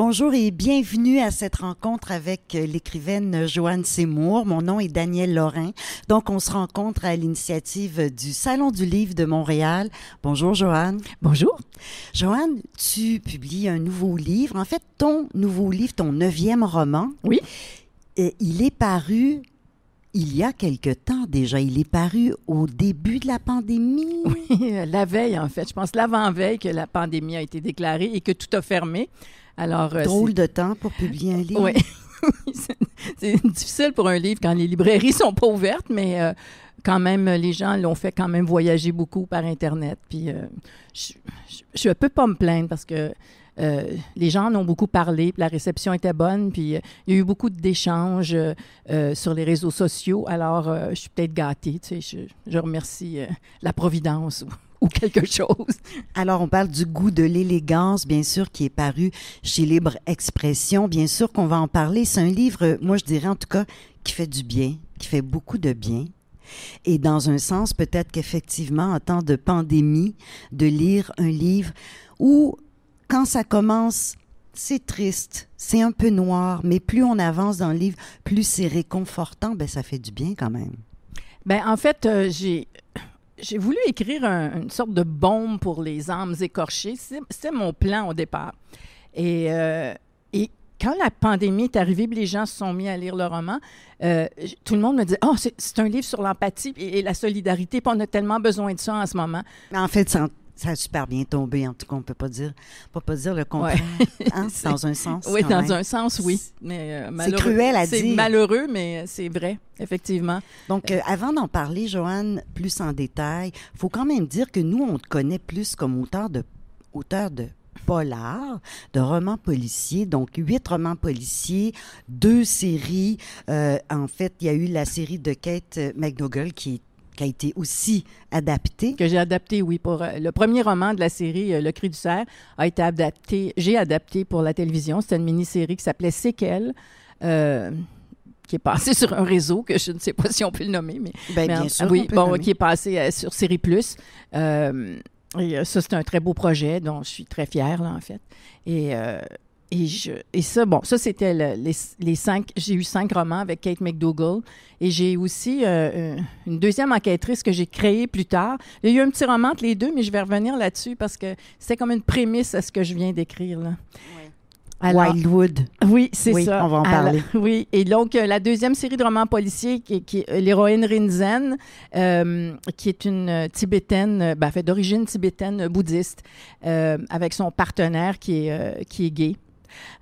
Bonjour et bienvenue à cette rencontre avec l'écrivaine Joanne Seymour. Mon nom est Daniel Lorrain. Donc, on se rencontre à l'initiative du Salon du Livre de Montréal. Bonjour, Joanne. Bonjour. Joanne, tu publies un nouveau livre. En fait, ton nouveau livre, ton neuvième roman. Oui. Et il est paru il y a quelque temps déjà. Il est paru au début de la pandémie. Oui, la veille, en fait. Je pense l'avant-veille que la pandémie a été déclarée et que tout a fermé. Alors, euh, Drôle de temps pour publier un livre. Oui. c'est difficile pour un livre quand les librairies sont pas ouvertes, mais euh, quand même, les gens l'ont fait quand même voyager beaucoup par Internet. Puis, euh, je, je, peux pas me plaindre parce que les gens en ont beaucoup parlé, la réception était bonne, puis il y a eu beaucoup d'échanges sur les réseaux sociaux. Alors, je suis peut-être gâtée, tu sais, je remercie la Providence ou quelque chose. Alors, on parle du goût de l'élégance, bien sûr, qui est paru chez Libre Expression. Bien sûr qu'on va en parler. C'est un livre, moi, je dirais en tout cas, qui fait du bien, qui fait beaucoup de bien. Et dans un sens, peut-être qu'effectivement, en temps de pandémie, de lire un livre où, quand ça commence, c'est triste, c'est un peu noir, mais plus on avance dans le livre, plus c'est réconfortant, ben ça fait du bien quand même. Ben en fait, euh, j'ai j'ai voulu écrire une sorte de bombe pour les âmes écorchées. C'était mon plan au départ. Et, euh, et quand la pandémie est arrivée, les gens se sont mis à lire le roman, euh, tout le monde me dit Oh, c'est un livre sur l'empathie et, la solidarité, puis on a tellement besoin de ça en ce moment. En fait, ça, a super bien tombé, en tout cas, on ne peut pas dire, peut pas dire le contraire. Hein, dans un sens. Oui, dans un sens, oui. Euh, c'est cruel à dire. C'est malheureux, mais c'est vrai, effectivement. Donc, euh, avant d'en parler, Joanne, plus en détail, il faut quand même dire que nous, on te connaît plus comme auteur de, auteur de polar, de romans policiers, donc huit romans policiers, deux séries. Euh, en fait, il y a eu la série de Kate McDougall qui est qui a été aussi adapté. Que j'ai adapté, oui. Pour, euh, le premier roman de la série, euh, Le Cri du cerf, a été adapté, j'ai adapté pour la télévision. C'était une mini-série qui s'appelait Séquelles. Euh, qui est passée sur un réseau que je ne sais pas si on peut le nommer, mais, ben, bien sûr oui, bon, qui est passé sur Série Plus. et ça, c'est un très beau projet dont je suis très fière, là, en fait. Et et, je, et ça, bon, ça, c'était les, les, cinq. J'ai eu cinq romans avec Kate McDougall. Et j'ai aussi euh, une deuxième enquêtrice que j'ai créée plus tard. Il y a eu un petit roman entre les deux, mais je vais revenir là-dessus parce que c'était comme une prémisse à ce que je viens d'écrire. Là. Wildwood. Oui, c'est ça. On va en parler. oui, et donc euh, la deuxième série de romans policiers, qui, qui est l'héroïne Rinzen, euh, qui est une tibétaine, ben, fait d'origine tibétaine bouddhiste, avec son partenaire qui est, qui est gay.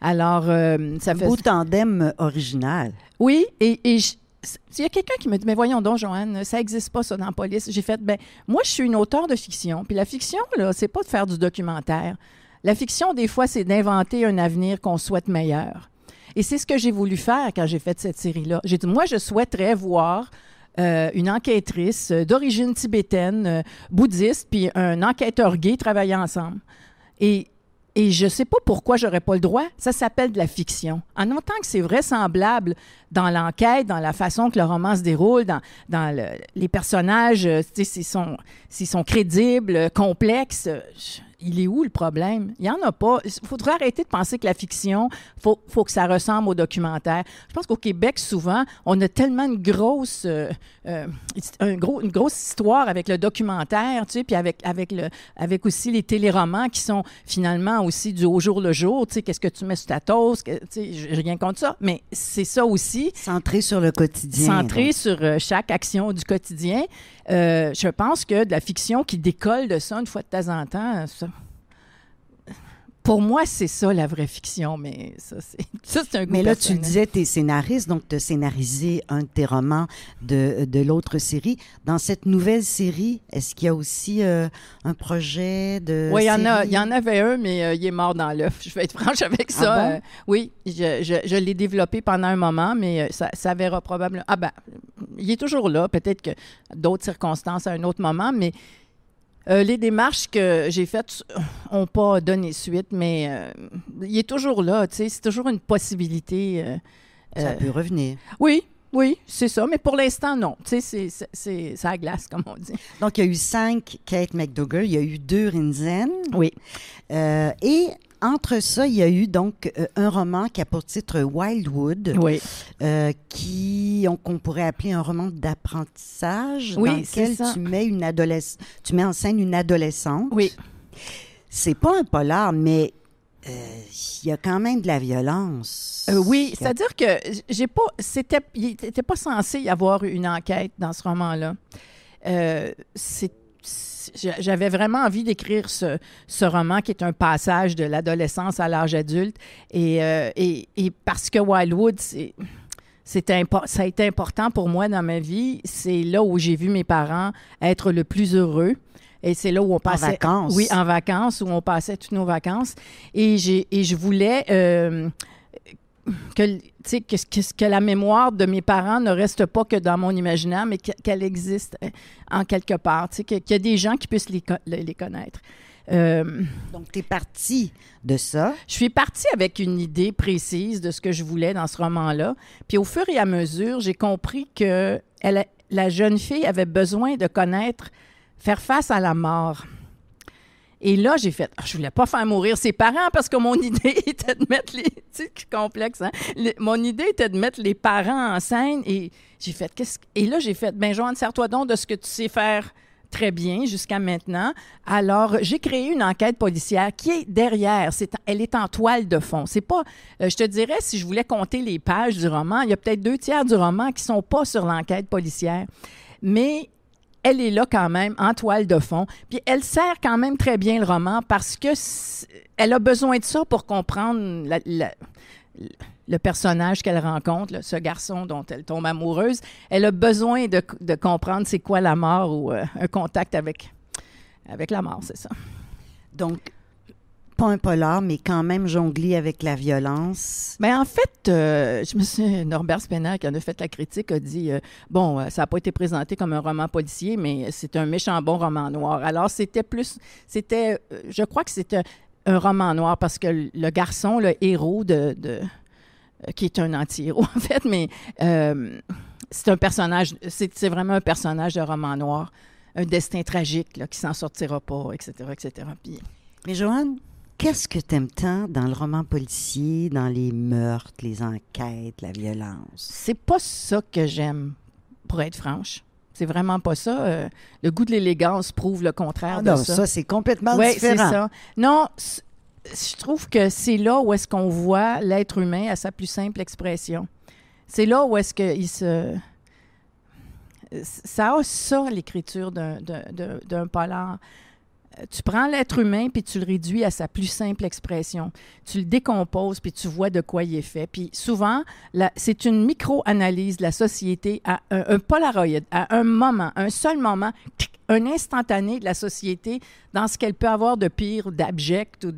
Alors, euh, ça Un fait. beau tandem original. Oui, et, et il y a quelqu'un qui me dit, mais voyons donc, Joanne, ça n'existe pas, ça, dans la police. J'ai fait, ben, moi, je suis une auteure de fiction. Puis la fiction, là, c'est pas de faire du documentaire. La fiction, des fois, c'est d'inventer un avenir qu'on souhaite meilleur. Et c'est ce que j'ai voulu faire quand j'ai fait cette série-là. J'ai dit, moi, je souhaiterais voir euh, une enquêtrice d'origine tibétaine, euh, bouddhiste, puis un enquêteur gay travailler ensemble. Et et je ne sais pas pourquoi j'aurais pas le droit. Ça s'appelle de la fiction. En autant que c'est vraisemblable dans l'enquête, dans la façon que le roman se déroule, dans, dans les personnages, euh, s'ils sont, sont crédibles, complexes, il est où le problème? Il n'y en a pas. Il faudrait arrêter de penser que la fiction, il faut, faut, que ça ressemble au documentaire. Je pense qu'au Québec, souvent, on a tellement une grosse, euh, euh, un gros, une grosse histoire avec le documentaire, tu sais, puis avec, avec, le, avec aussi les téléromans qui sont finalement aussi du au jour le jour. Tu sais, qu'est-ce que tu mets sur ta toast? Tu sais, rien contre ça, mais c'est ça aussi. Centré sur le quotidien. Centré sur euh, chaque action du quotidien. je pense que de la fiction qui décolle de ça une fois de temps en temps, ça, pour moi, c'est ça la vraie fiction, mais ça, c'est, ça, c'est un goût Mais là, tu disais, tu es scénariste, donc tu as scénarisé un de tes romans de, de l'autre série. Dans cette nouvelle série, est-ce qu'il y a aussi euh, un projet de. Oui, il y, en a, série? il y en avait un, mais euh, il est mort dans l'œuf. Je vais être franche avec ça. Ah bon? Euh, oui, je, je- je l'ai développé pendant un moment, mais euh, ça, ça verra probablement. Ah ben, il est toujours là. Peut-être que d'autres circonstances à un autre moment, mais euh, les démarches que j'ai faites n'ont pas donné suite, mais euh, il est toujours là. Tu sais, c'est toujours une possibilité. euh, Ça peut revenir. oui, oui, c'est ça. Mais pour l'instant, non. Tu sais, c'est- ça glace, comme on dit. Donc, il y a eu cinq Kate McDougall, il y a eu deux Rinzen. Oui. Et entre ça, il y a eu donc euh, un roman qui a pour titre Wildwood, Oui. euh, qui on- qu'on pourrait appeler un roman d'apprentissage, Oui, dans lequel tu mets une tu mets en scène une adolescente. Oui. C'est pas un polar, mais euh, il y a quand même de la violence. Euh, oui, a- c'est-à-dire que j'ai pas, c'était, il n'était pas censé y avoir une enquête dans ce roman-là. Euh, c'est- j'avais vraiment envie d'écrire ce, ce roman qui est un passage de l'adolescence à l'âge adulte. Et, euh, et, et parce que Wildwood, c'est, impo- ça a été important pour moi dans ma vie. C'est là où j'ai vu mes parents être le plus heureux. Et c'est là où on passait. vacances. Oui, en vacances, où on passait toutes nos vacances. Et, et je voulais euh, que, tu sais, que, que, que la mémoire de mes parents ne reste pas que dans mon imaginaire, mais que- qu'elle existe euh, en quelque part. Tu sais, que- qu'il y a des gens qui puissent les, les connaître. Euh, Donc, tu es parti de ça. je suis partie avec une idée précise de ce que je voulais dans ce roman-là. Puis au fur et à mesure, j'ai compris que elle, la jeune fille avait besoin de connaître, faire face à la mort. Et là, j'ai fait, Ah, je voulais pas faire mourir ses parents parce que mon idée était de mettre les, tu sais, complexe, hein? Mon idée était de mettre les parents en scène et j'ai fait, qu'est-ce que- et là, j'ai fait, ben Joanne, sers-toi donc de ce que tu sais faire très bien jusqu'à maintenant. Alors, j'ai créé une enquête policière qui est derrière. C'est, elle est en toile de fond. C'est pas, euh, je te dirais, si je voulais compter les pages du roman, il y a peut-être deux tiers du roman qui sont pas sur l'enquête policière. Mais elle est là quand même en toile de fond. Puis elle sert quand même très bien le roman parce que elle a besoin de ça pour comprendre le personnage qu'elle rencontre, ce garçon dont elle tombe amoureuse. Elle a besoin de, de comprendre c'est quoi la mort ou euh, un contact avec, avec la mort, c'est ça. Donc, pas un polar, mais quand même jongler avec la violence. Mais en fait, euh, je me suis Norbert Spener qui en a fait la critique a dit euh, bon, euh, ça n'a pas été présenté comme un roman policier, mais c'est un méchant bon roman noir. Alors c'était plus, c'était, je crois que c'était un roman noir parce que le garçon, le héros de, de- qui est un anti-héros en fait, mais euh, c'est un personnage, c'est c'est vraiment un personnage de roman noir, un destin tragique là, qui s'en sortira pas, etc., etc. Puis Mais Joanne, qu'est-ce que t'aimes tant dans le roman policier, dans les meurtres, les enquêtes, la violence? C'est pas ça que j'aime, pour être franche. C'est vraiment pas ça. Euh, le goût de l'élégance prouve le contraire Ah de non, ça. ça, c'est complètement Oui, c'est différent. ça. Non, je trouve que c'est là où est-ce qu'on voit l'être humain à sa plus simple expression. C'est là où est-ce qu'il se... Ça a ça, l'écriture d'un polar. Tu prends l'être humain puis tu le réduis à sa plus simple expression. Tu le décomposes puis tu vois de quoi il est fait. Puis souvent, c'est une micro-analyse de la société à un, un polaroid, à un moment, un seul moment, un instantané de la société dans ce qu'elle peut avoir de pire, d'abject ou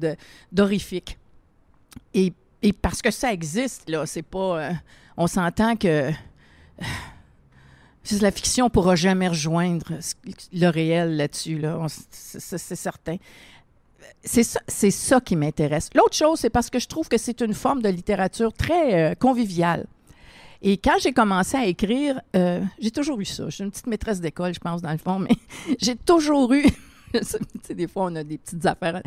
d'horrifique. Et, et parce que ça existe, là, c'est pas... euh, on s'entend que... euh, la fiction ne pourra jamais rejoindre le réel là-dessus, là. C'est certain. C'est ça, ça qui m'intéresse. L'autre chose, c'est parce que je trouve que c'est une forme de littérature très euh, conviviale. Et quand j'ai commencé à écrire, euh, j'ai toujours eu ça. Je suis une petite maîtresse d'école, je pense, dans le fond, mais j'ai toujours eu. des fois, on a des petites affaires.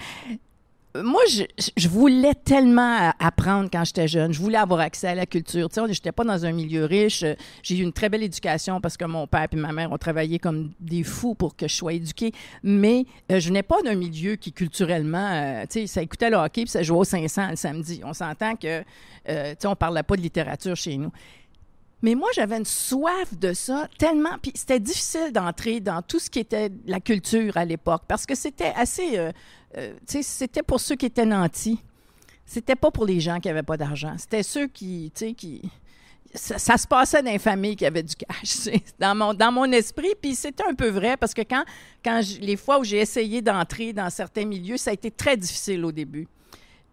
Moi, je, voulais tellement apprendre quand j'étais jeune. Je voulais avoir accès à la culture. Tu sais, je n'étais pas dans un milieu riche. J'ai eu une très belle éducation parce que mon père et ma mère ont travaillé comme des fous pour que je sois éduquée. Mais euh, je n'ai pas d'un milieu qui, culturellement, euh, tu sais, ça écoutait le hockey puis ça jouait au 500 le samedi. On s'entend que, euh, tu sais, on parlait pas de littérature chez nous. Mais moi, j'avais une soif de ça tellement. Puis c'était difficile d'entrer dans tout ce qui était la culture à l'époque parce que c'était assez. Euh, euh, tu sais, c'était pour ceux qui étaient nantis. C'était pas pour les gens qui avaient pas d'argent. C'était ceux qui. Tu sais, qui. Ça, se passait dans les familles qui avaient du cash, dans mon, dans mon esprit. Puis c'était un peu vrai parce que quand, quand les fois où j'ai essayé d'entrer dans certains milieux, ça a été très difficile au début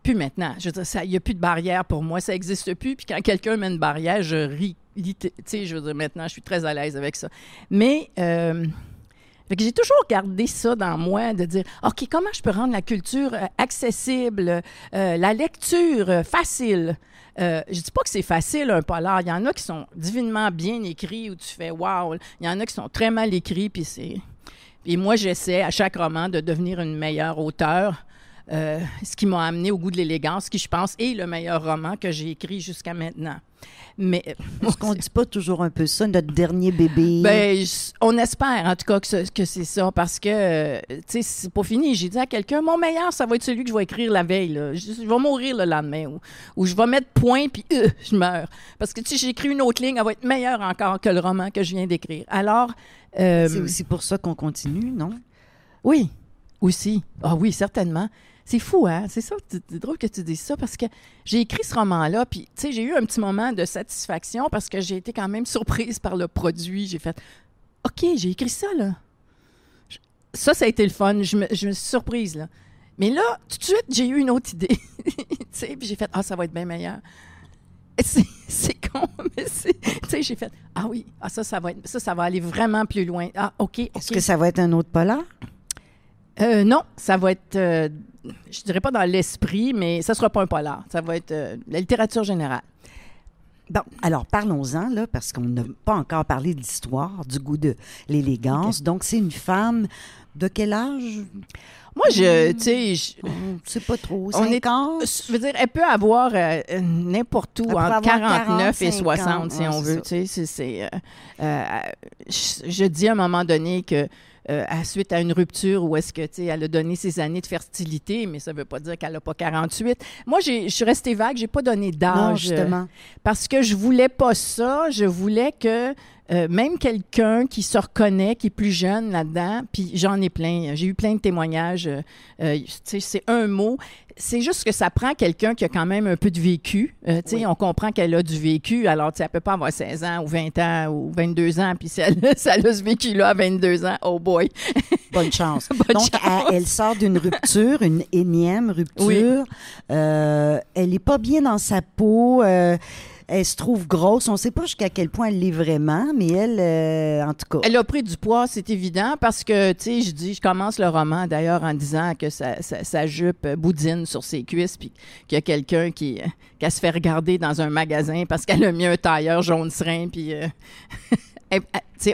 plus maintenant. Je veux dire, il n'y a plus de barrière pour moi, ça n'existe plus. Puis quand quelqu'un met une barrière, je ris. Tu sais, je veux dire, maintenant, je suis très à l'aise avec ça. Mais euh, j'ai toujours gardé ça dans moi, de dire, OK, comment je peux rendre la culture euh, accessible, euh, la lecture facile? Euh, je dis pas que c'est facile un polar. Il y en a qui sont divinement bien écrits où tu fais wow. Il y en a qui sont très mal écrits puis c'est. Et moi, j'essaie à chaque roman de devenir une meilleure auteure. Euh, ce qui m'a amené au goût de l'élégance, qui, je pense, est le meilleur roman que j'ai écrit jusqu'à maintenant. Mais est-ce qu'on dit pas toujours un peu ça, notre dernier bébé? Ben, on espère en tout cas que, que c'est ça, parce que, euh, tu sais, c'est pas fini. J'ai dit à quelqu'un, mon meilleur, ça va être celui que je vais écrire la veille. Je, vais mourir le lendemain, ou, je vais mettre point, puis euh, je meurs. Parce que, si j'écris une autre ligne, elle va être meilleure encore que le roman que je viens d'écrire. Alors... c'est aussi pour ça qu'on continue, non? Oui, aussi. Ah oui, certainement. C'est fou, hein? C'est ça, c'est drôle que tu dises ça parce que j'ai écrit ce roman-là, puis, tu sais, j'ai eu un petit moment de satisfaction parce que j'ai été quand même surprise par le produit. J'ai fait, OK, j'ai écrit ça, là. Ça, ça a été le fun. Je me, je me suis surprise, là. Mais là, tout de suite, j'ai eu une autre idée. tu sais, puis j'ai fait, ah, ça va être bien meilleur. C'est con, mais tu sais, j'ai fait, ah oui, ah, ça, ça va, être, ça, ça va aller vraiment plus loin. Ah, OK. Est-ce que ça va être un autre polar? Euh, non, ça va être, euh, je dirais pas dans l'esprit, mais ça sera pas un polar. Ça va être euh, la littérature générale. Bon, alors parlons-en, là, parce qu'on n'a pas encore parlé de l'histoire, du goût de l'élégance. Donc, c'est une femme de quel âge? Moi, je, tu sais, je sais pas trop. 50? je veux dire, elle peut avoir n'importe où entre 49 et 60, si on veut. Tu sais, c'est, je dis à un moment donné que euh, à, suite à une rupture ou est-ce que, tu sais, elle a donné ses années de fertilité, mais ça ne veut pas dire qu'elle n'a pas 48. Moi, je suis restée vague, j'ai pas donné d'âge. justement. parce que je voulais pas ça. Je voulais que euh, même quelqu'un qui se reconnaît, qui est plus jeune là-dedans, puis j'en ai plein. J'ai eu plein de témoignages. Euh, euh c'est un mot. C'est juste que ça prend quelqu'un qui a quand même un peu de vécu. Euh, sais, On comprend qu'elle a du vécu. Alors, elle ne peut pas avoir 16 ans ou 20 ans ou 22 ans, puis si elle, a ce vécu-là à 22 ans, oh boy! Bonne chance. Donc, Elle, sort d'une rupture, une énième rupture. elle n'est pas bien dans sa peau elle se trouve grosse. On ne sait pas jusqu'à quel point elle l'est vraiment, mais elle, euh, en tout cas. Elle a pris du poids, c'est évident, parce que, tu sais, je dis, je commence le roman d'ailleurs en disant que sa, jupe boudine sur ses cuisses, puis qu'il y a quelqu'un qui, qui se fait regarder dans un magasin parce qu'elle a mis un tailleur jaune serein, puis. Euh,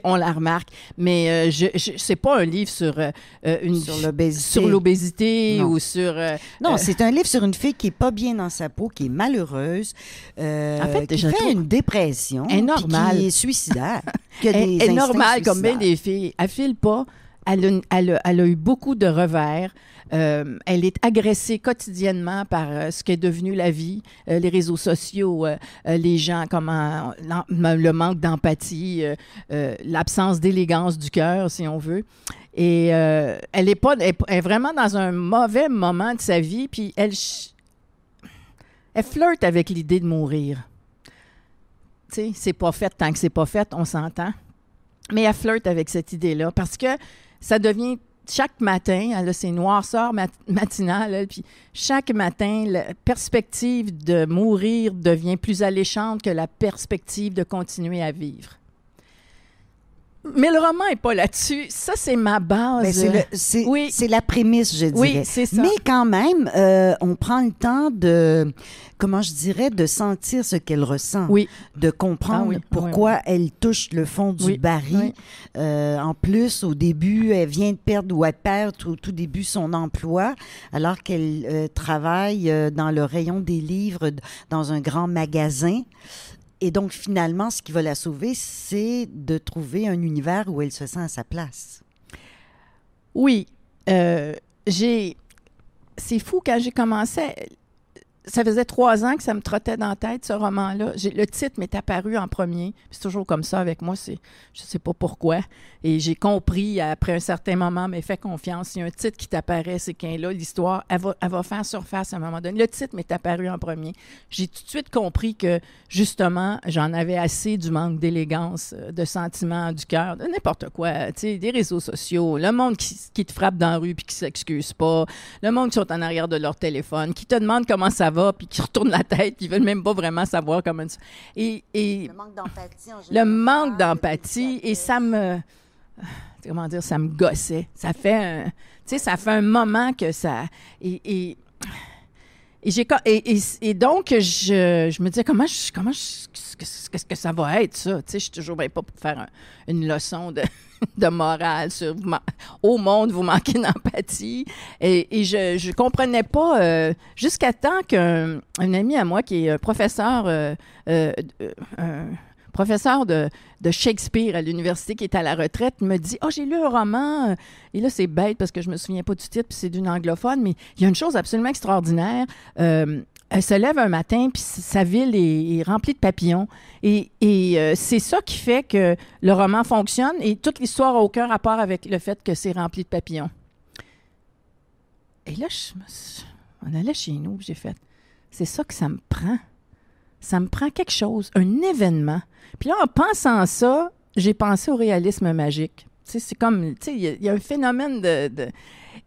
on la remarque, mais euh, je, je c'est pas un livre sur euh, euh, une sur l'obésité ou sur non, c'est un livre sur une fille qui est pas bien dans sa peau, qui est malheureuse, en fait, qui fait une dépression, est qui est suicidaire, qui est normale comme bien des filles. Elle file pas. Elle elle a, eu beaucoup de revers. Euh, elle est agressée quotidiennement par euh, ce qu'est devenu la vie, euh, les réseaux sociaux, les gens, comment le manque d'empathie, l'absence d'élégance du cœur, si on veut. Et elle est pas, est vraiment dans un mauvais moment de sa vie, puis elle, elle flirte avec l'idée de mourir. Tu sais, c'est pas fait tant que c'est pas fait, on s'entend. Mais elle flirte avec cette idée-là parce que ça devient chaque matin, elle a ses noirceurs matinales, puis chaque matin, la perspective de mourir devient plus alléchante que la perspective de continuer à vivre. Mais le roman n'est pas là-dessus. Ça, c'est ma base. C'est oui. la prémisse, je dirais. Oui, c'est ça. Mais quand même, euh, on prend le temps de, comment je dirais, de sentir ce qu'elle ressent. Oui. De comprendre ah pourquoi elle touche le fond du baril. Euh, en plus, au début, elle vient de perdre ou elle perd au tout début son emploi, alors qu'elle euh, travaille dans le rayon des livres dans un grand magasin. Et donc, finalement, ce qui va la sauver, c'est de trouver un univers où elle se sent à sa place. Oui. Euh, j'ai. C'est fou, quand j'ai commencé. Ça faisait trois ans que ça me trottait dans la tête, ce roman-là. Le titre m'est apparu en premier. C'est toujours comme ça avec moi. C'est, je sais pas pourquoi. Et j'ai compris, après un certain moment, mais fais confiance. A un titre qui t'apparaît, c'est qu'un là, l'histoire, elle va, elle va faire surface à un moment donné. Le titre m'est apparu en premier. J'ai tout de suite compris que, justement, j'en avais assez du manque d'élégance, de sentiment du cœur, de n'importe quoi. Tu sais, des réseaux sociaux, le monde qui, qui te frappe dans la rue puis qui s'excuse pas, le monde qui sont en arrière de leur téléphone, qui te demande comment ça va, puis qui retourne la tête, qui veulent même pas vraiment savoir comment ça. Et, et Le manque d'empathie en le général, manque le d'empathie, et ça me. Comment dire, ça me gossait. Ça fait un. Tu sais, ça fait un moment que ça. Et. et et, j'ai, et, et, donc, je, je me disais, comment, je, comment je- qu'est-ce, que ça va être, ça? Tu sais, je suis toujours bien pas pour faire un- une leçon de, de morale sur au monde, vous manquez d'empathie. Et, je comprenais pas, euh, jusqu'à temps qu'un un ami à moi qui est un professeur, euh, euh, euh, professeur de, Shakespeare à l'université qui est à la retraite me dit Oh, j'ai lu un roman. euh, Et là, c'est bête parce que je me souviens pas du titre, puis c'est d'une anglophone, mais il y a une chose absolument extraordinaire. Euh, elle se lève un matin, puis sa ville est, remplie de papillons. Et, euh, c'est ça qui fait que le roman fonctionne. Et toute l'histoire n'a aucun rapport avec le fait que c'est rempli de papillons. Et là, je me suis- on allait chez nous, j'ai fait c'est ça que ça me prend. Ça me prend quelque chose, un événement. Puis là, en pensant ça, j'ai pensé au réalisme magique. C'est comme, il y a- un phénomène de...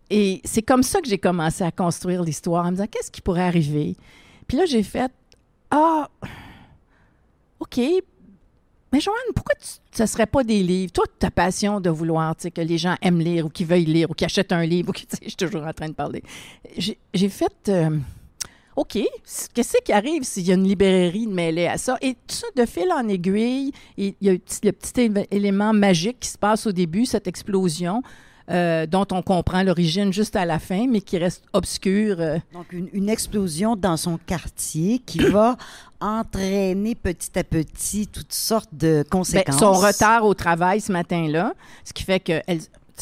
et c'est comme ça que j'ai commencé à construire l'histoire, en me disant, qu'est-ce qui pourrait arriver? Puis là, j'ai fait, ah, OK, mais Joanne, pourquoi tu, ça serait pas des livres? Toi, ta passion de vouloir, que les gens aiment lire ou qu'ils veuillent lire ou qu'ils achètent un livre, ou sais, je suis toujours en train de parler. J'ai j'ai fait... euh, OK, qu'est-ce qui arrive s'il y a une librairie mêlée à ça? Et tout ça, de fil en aiguille, il y a le petit, le petit éve- élément magique qui se passe au début, cette explosion, euh, dont on comprend l'origine juste à la fin, mais qui reste obscure. euh. Donc, une, une explosion dans son quartier qui va entraîner petit à petit toutes sortes de Ben, conséquences. son retard au travail ce matin-là, ce qui fait qu'elle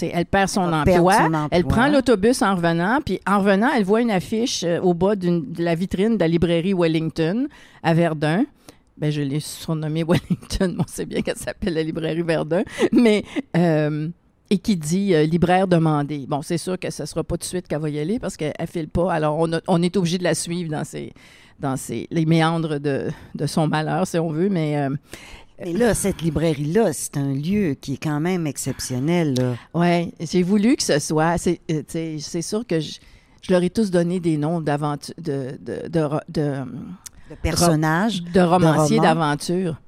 elle perd son Elle emploi, perdre son emploi. Elle prend l'autobus en revenant, puis en revenant, elle voit une affiche euh, au bas de la vitrine de la librairie Wellington à Verdun. Ben, je l'ai surnommée Wellington, mais on sait bien qu'elle s'appelle la librairie Verdun. Mais, euh, et qui dit euh, libraire demandé. Bon, c'est sûr que ce ne sera pas tout de suite qu'elle va y aller parce qu'elle ne file pas. Alors, on, a- on est obligé de la suivre dans, ses, dans ses, les méandres de, de son malheur, si on veut. Mais Mais là, cette librairie-là, c'est un lieu qui est quand même exceptionnel. Oui, j'ai voulu que ce soit. C'est euh, c'est sûr que je, je leur ai tous donné des noms d'aventure, de, de, de, ro- de, De personnages, de romanciers d'aventure.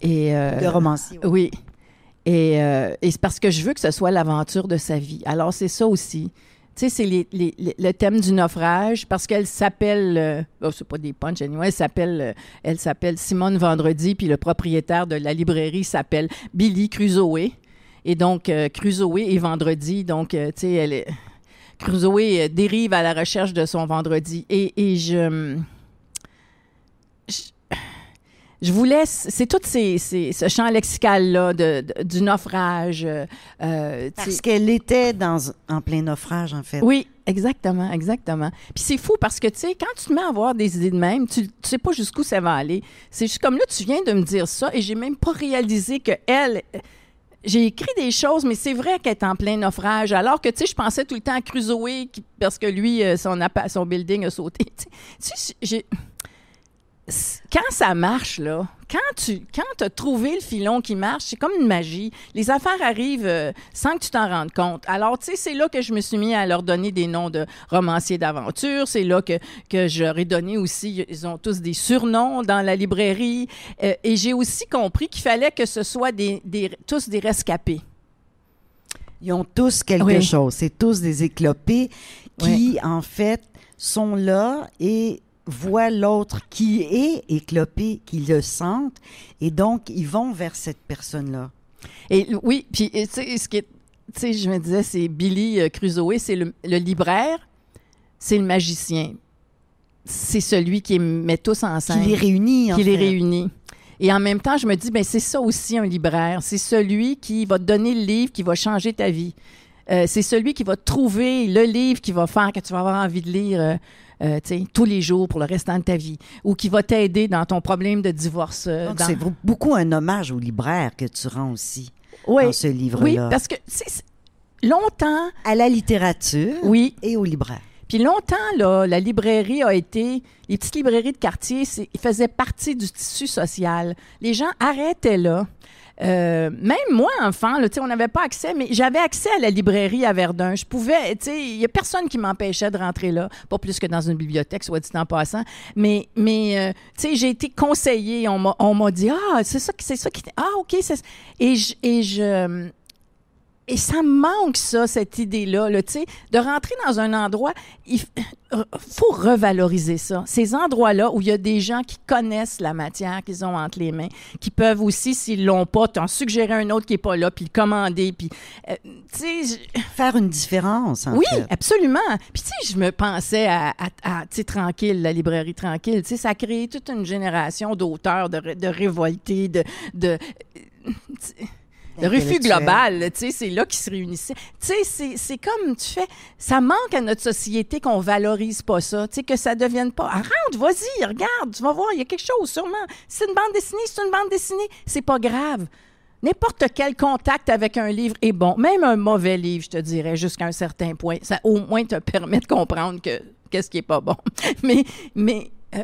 Et euh, de romanciers. oui. oui. Et, euh, et c'est parce que je veux que ce soit l'aventure de sa vie. Alors, c'est ça aussi. Tu sais, c'est le thème du naufrage, parce qu'elle s'appelle, euh, oh, pas des punch elle s'appelle, euh, elle s'appelle Simone Vendredi, puis le propriétaire de la librairie s'appelle Billy Crusoe. Et donc, euh, Crusoe et Vendredi, donc, euh, tu sais, elle Crusoe dérive à la recherche de son Vendredi. Et, et je, je, je vous laisse, c'est tout ces, ces- ce champ lexical-là de, de- du naufrage. euh, euh, Parce qu'elle était dans, en plein naufrage, en fait. oui, exactement, exactement. Puis c'est fou parce que, tu sais, quand tu te mets à avoir des idées de même, tu, tu sais pas jusqu'où ça va aller. C'est juste comme là, tu viens de me dire ça et j'ai même pas réalisé que elle. J'ai écrit des choses, mais c'est vrai qu'elle est en plein naufrage. Alors que, tu sais, je pensais tout le temps à Crusoe qui- parce que lui, euh, son, son building a sauté. Tu sais, tu sais, j'ai quand ça marche, là, quand tu quand as trouvé le filon qui marche, c'est comme une magie. Les affaires arrivent euh, sans que tu t'en rendes compte. Alors, tu sais, c'est là que je me suis mis à leur donner des noms de romanciers d'aventure. C'est là que, que je leur ai donné aussi, ils ont tous des surnoms dans la librairie. Euh, et j'ai aussi compris qu'il fallait que ce soit des, des- tous des rescapés. Ils ont tous quelque Oui. chose. C'est tous des éclopés qui, en fait, sont là et voient l'autre qui est éclopé, qui le sentent, et donc ils vont vers cette personne-là. Et oui, puis tu sais, ce qui est, tu sais, je me disais, c'est Billy euh, Crusoe, c'est le, le libraire, c'est le magicien. C'est celui qui met tous en Qui les réunit, en qui les réunit. Et en même temps, je me dis, ben c'est ça aussi un libraire. C'est celui qui va te donner le livre qui va changer ta vie. Euh, c'est celui qui va trouver le livre qui va faire que tu vas avoir envie de lire euh, euh, tous les jours pour le restant de ta vie ou qui va t'aider dans ton problème de divorce. euh, Donc, dans- c'est beau- beaucoup un hommage au libraire que tu rends aussi Oui, dans ce livre-là. oui, parce que c'est- longtemps, À la littérature oui, et au libraire. Puis longtemps, là, la librairie a été. Les petites librairies de quartier c'est- faisaient partie du tissu social. Les gens arrêtaient là. Euh, même moi, enfant, là, on n'avait pas accès, mais j'avais accès à la librairie à Verdun. Je pouvais, il n'y a personne qui m'empêchait de rentrer là, pas plus que dans une bibliothèque, soit dit en passant. Mais, mais euh, j'ai été conseillée. On m'a, dit, ah, c'est ça, c'est ça qui. Ah, OK, c'est. Et. Et je et ça me manque, ça, cette idée-là, là, tu sais, de rentrer dans un endroit, il euh, faut revaloriser ça. Ces endroits-là où il y a des gens qui connaissent la matière qu'ils ont entre les mains, qui peuvent aussi, s'ils l'ont pas, t'en suggérer un autre qui est pas là, puis le commander, puis, euh, tu sais, Faire une différence, en oui, fait. absolument. Puis, tu sais, je me pensais à, à, à, tu sais, Tranquille, la librairie Tranquille. Tu sais, ça a créé toute une génération d'auteurs, de, de révoltés, de, de, de refus global. Tu sais, c'est là qu'ils se réunissaient. Tu sais, c'est- c'est comme tu fais. Ça manque à notre société qu'on valorise pas ça. Tu sais, que ça devienne pas. Ah, rentre, vas-y, regarde, tu vas voir, il y a quelque chose, sûrement. C'est une bande dessinée, c'est une bande dessinée. C'est pas grave. N'importe quel contact avec un livre est bon. Même un mauvais livre, je te dirais, jusqu'à un certain point. Ça au moins te permet de comprendre que qu'est-ce qui est pas bon. Mais, mais, euh,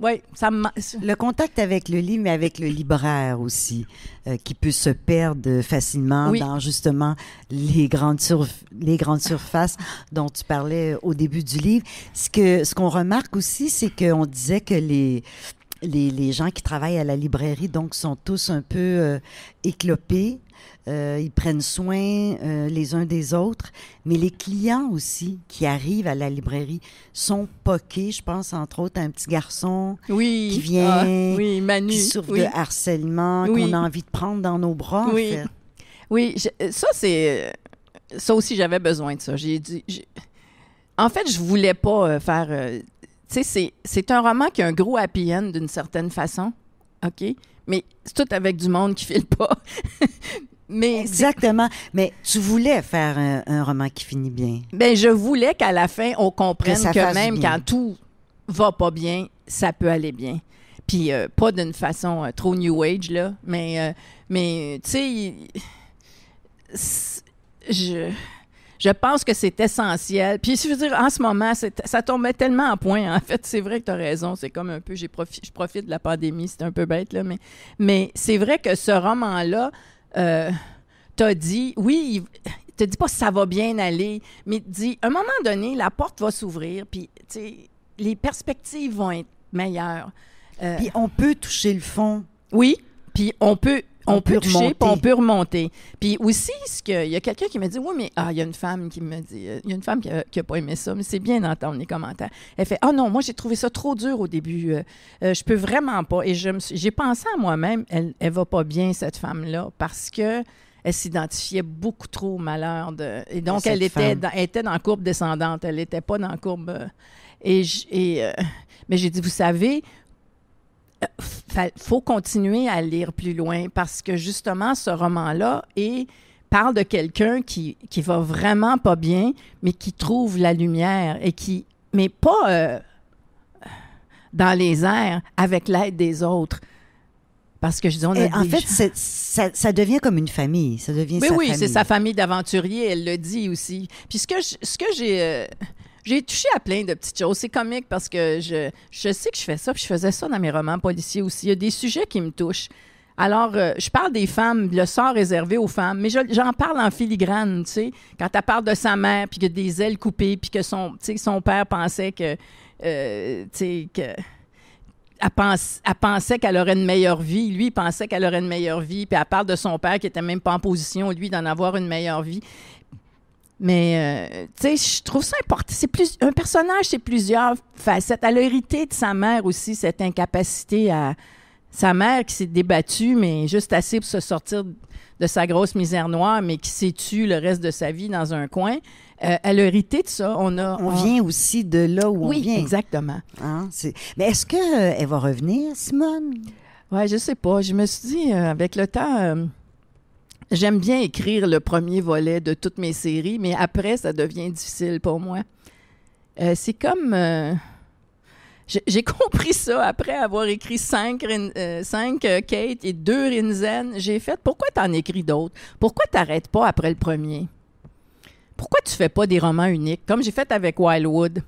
ouais, ça me. Le contact avec le livre, mais avec le libraire aussi, euh, qui peut se perdre facilement Oui. dans justement les grandes, surf- les grandes surfaces dont tu parlais au début du livre. Ce que ce qu'on remarque aussi, c'est qu'on disait que les, les, les gens qui travaillent à la librairie donc sont tous un peu euh, éclopés. Euh, ils prennent soin euh, les uns des autres, mais les clients aussi qui arrivent à la librairie sont poqués. Je pense entre autres à un petit garçon Oui. qui vient, Ah, oui, Manu. qui souffre oui. de harcèlement, qu'on a envie de prendre dans nos bras. en Oui. fait. Oui, je- ça c'est ça aussi j'avais besoin de ça. J'ai dit en fait, je voulais pas euh, faire euh, tu sais c'est c'est un roman qui a un gros happy end d'une certaine façon. OK, mais c'est tout avec du monde qui file pas. mais Exactement. Mais tu voulais faire un, un roman qui finit bien. ben je voulais qu'à la fin on comprenne Que même quand tout va pas bien, ça peut aller bien. Puis euh, pas d'une façon euh, trop new age là, mais euh, mais tu sais je je pense que c'est essentiel. Puis je veux dire en ce moment, ça tombait tellement en point en fait, c'est vrai que tu as raison, c'est comme un peu j'ai profi- je profite de la pandémie, c'est un peu bête là, mais mais c'est vrai que ce roman là euh, t'as dit oui, il te dit pas ça va bien aller, mais dit à un moment donné la porte va s'ouvrir puis tu sais les perspectives vont être meilleures. Euh, Puis on peut toucher le fond. oui, puis on peut on, On peut, toucher, puis on peut remonter. Puis aussi, ce que, il y a quelqu'un qui me dit, oui, mais ah, il y a une femme qui me dit, euh, il y a une femme qui a, qui a pas aimé ça, mais c'est bien d'entendre les commentaires. Elle fait, ah non, moi j'ai trouvé ça trop dur au début, euh, euh, je peux vraiment pas. Et je me suis- j'ai pensé à moi-même, elle, elle va pas bien cette femme-là parce que elle s'identifiait beaucoup trop au malheur de, et donc elle était, dans, elle était dans la courbe descendante, elle était pas dans la courbe. euh, et j- et euh, mais j'ai dit, vous savez, faut continuer à lire plus loin parce que justement, ce roman-là est- parle de quelqu'un qui, qui va vraiment pas bien, mais qui trouve la lumière et qui, mais pas euh, dans les airs avec l'aide des autres. Parce que je dis, on a Et en fait, gens- ça, ça devient comme une famille. Ça devient oui, sa oui, c'est sa famille d'aventuriers, elle le dit aussi. Puis ce que je- ce que j'ai touché à plein de petites choses. C'est comique parce que je, je sais que je fais ça, puis je faisais ça dans mes romans policiers aussi. Il y a des sujets qui me touchent. Alors, euh, je parle des femmes, le sort réservé aux femmes, mais je- j'en parle en filigrane, tu sais. Quand elle parle de sa mère, puis que des ailes coupées, puis que son, son père pensait que, euh, tu sais, que elle, pense- elle pensait qu'elle aurait une meilleure vie. Lui, il pensait qu'elle aurait une meilleure vie. Puis elle parle de son père qui était même pas en position, lui, d'en avoir une meilleure vie. Mais, euh, tu sais, je trouve ça important. C'est plus un personnage, c'est plusieurs facettes. Elle a hérité de sa mère aussi cette incapacité à sa mère qui s'est débattue, mais juste assez pour se sortir de sa grosse misère noire, mais qui s'est tue le reste de sa vie dans un coin. Euh, elle a hérité de ça. On a, On vient aussi de là où oui, on vient. exactement. Hein, c'est- Mais est-ce qu'elle va revenir, Simone? Ouais, je sais pas. Je me suis dit, euh, avec le temps, euh, j'aime bien écrire le premier volet de toutes mes séries, mais après, ça devient difficile pour moi. Euh, c'est comme. euh, j'ai compris ça après avoir écrit euh, cinq euh, Kate et deux Rinzen. J'ai fait pourquoi t'en écris d'autres? Pourquoi t'arrêtes pas après le premier? Pourquoi tu fais pas des romans uniques comme j'ai fait avec Wildwood?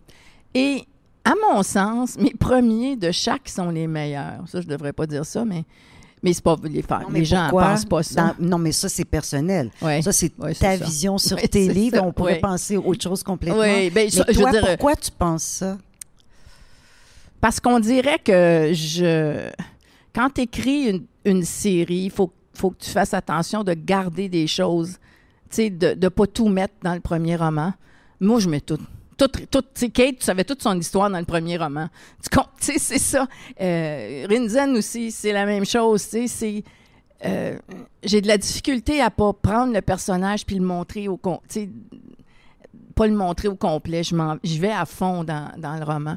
Et à mon sens, mes premiers de chaque sont les meilleurs. Ça, je devrais pas dire ça, mais, mais c'est pas les, Non, les gens pensent pas ça. Dans- non, mais ça, c'est personnel. Ouais. Ça, c'est Ouais, ta ça. vision sur Ouais, tes livres. ça, On pourrait penser autre chose complètement. Oui, ben, mais ça, toi, je veux dire, pourquoi tu penses ça? Parce qu'on dirait que je. Quand tu écris une, une série, il faut, faut que tu fasses attention de garder des choses. Tu sais, de ne pas tout mettre dans le premier roman. Moi, je mets tout. Kate, tu savais toute son histoire dans le premier roman. Tu com- tu sais, c'est ça. Euh, Rinzen aussi, c'est la même chose. Euh, J'ai de la difficulté à pas prendre le personnage puis le montrer au. pas le montrer au complet. Je vais à fond dans, dans le roman.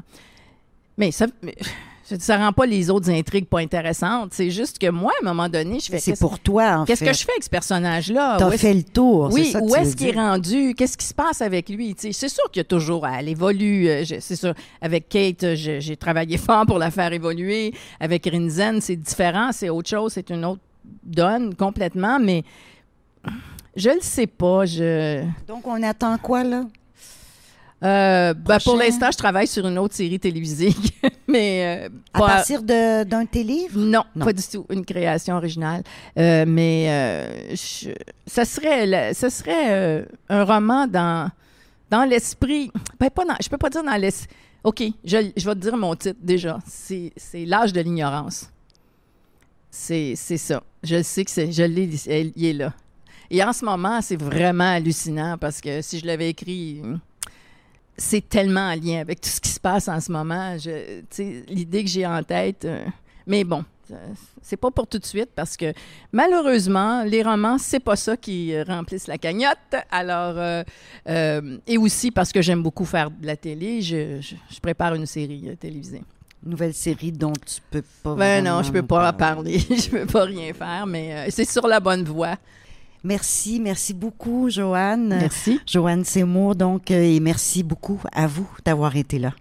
Mais ça, ça rend pas les autres intrigues pas intéressantes. C'est juste que moi, à un moment donné, je fais C'est qu'est-ce pour toi, en qu'est-ce fait. que je fais avec ce personnage-là? T'as fait le tour. oui, ça où est-ce qu'il est rendu? Qu'est-ce qui se passe avec lui? C'est sûr qu'il y a toujours, elle évolue. euh, C'est sûr, avec Kate, euh, j'ai travaillé fort pour la faire évoluer. Avec Rinzen, c'est différent, c'est autre chose, c'est une autre donne complètement, mais je le sais pas. Je... Donc, on attend quoi, là? Euh, ben, pour l'instant, je travaille sur une autre série télévisée, mais euh, À partir d'un de tes livres? Non, Non. pas du tout. Une création originale. Euh, mais euh, je- ça serait, ça serait un roman dans, dans l'esprit. Ben, pas dans, je peux pas dire dans l'esprit. OK, je, je vais te dire mon titre déjà. C'est L'âge de l'ignorance. C'est c'est ça. Je sais que c'est. Je l'ai. Il est là. Et en ce moment, c'est vraiment hallucinant parce que si je l'avais écrit. C'est tellement en lien avec tout ce qui se passe en ce moment. L'idée que j'ai en tête. euh, mais bon, c'est pas pour tout de suite parce que malheureusement, les romans, c'est pas ça qui euh, remplissent la cagnotte. Alors, euh, euh, et aussi parce que j'aime beaucoup faire de la télé, je, je- je prépare une série télévisée. Nouvelle série dont tu peux pas. Ben non, je peux pas en parler. parler, je peux pas rien faire, mais c'est sur la bonne voie. Merci, merci beaucoup, Joanne. Merci. Joanne Seymour, donc, euh, et merci beaucoup à vous d'avoir été là.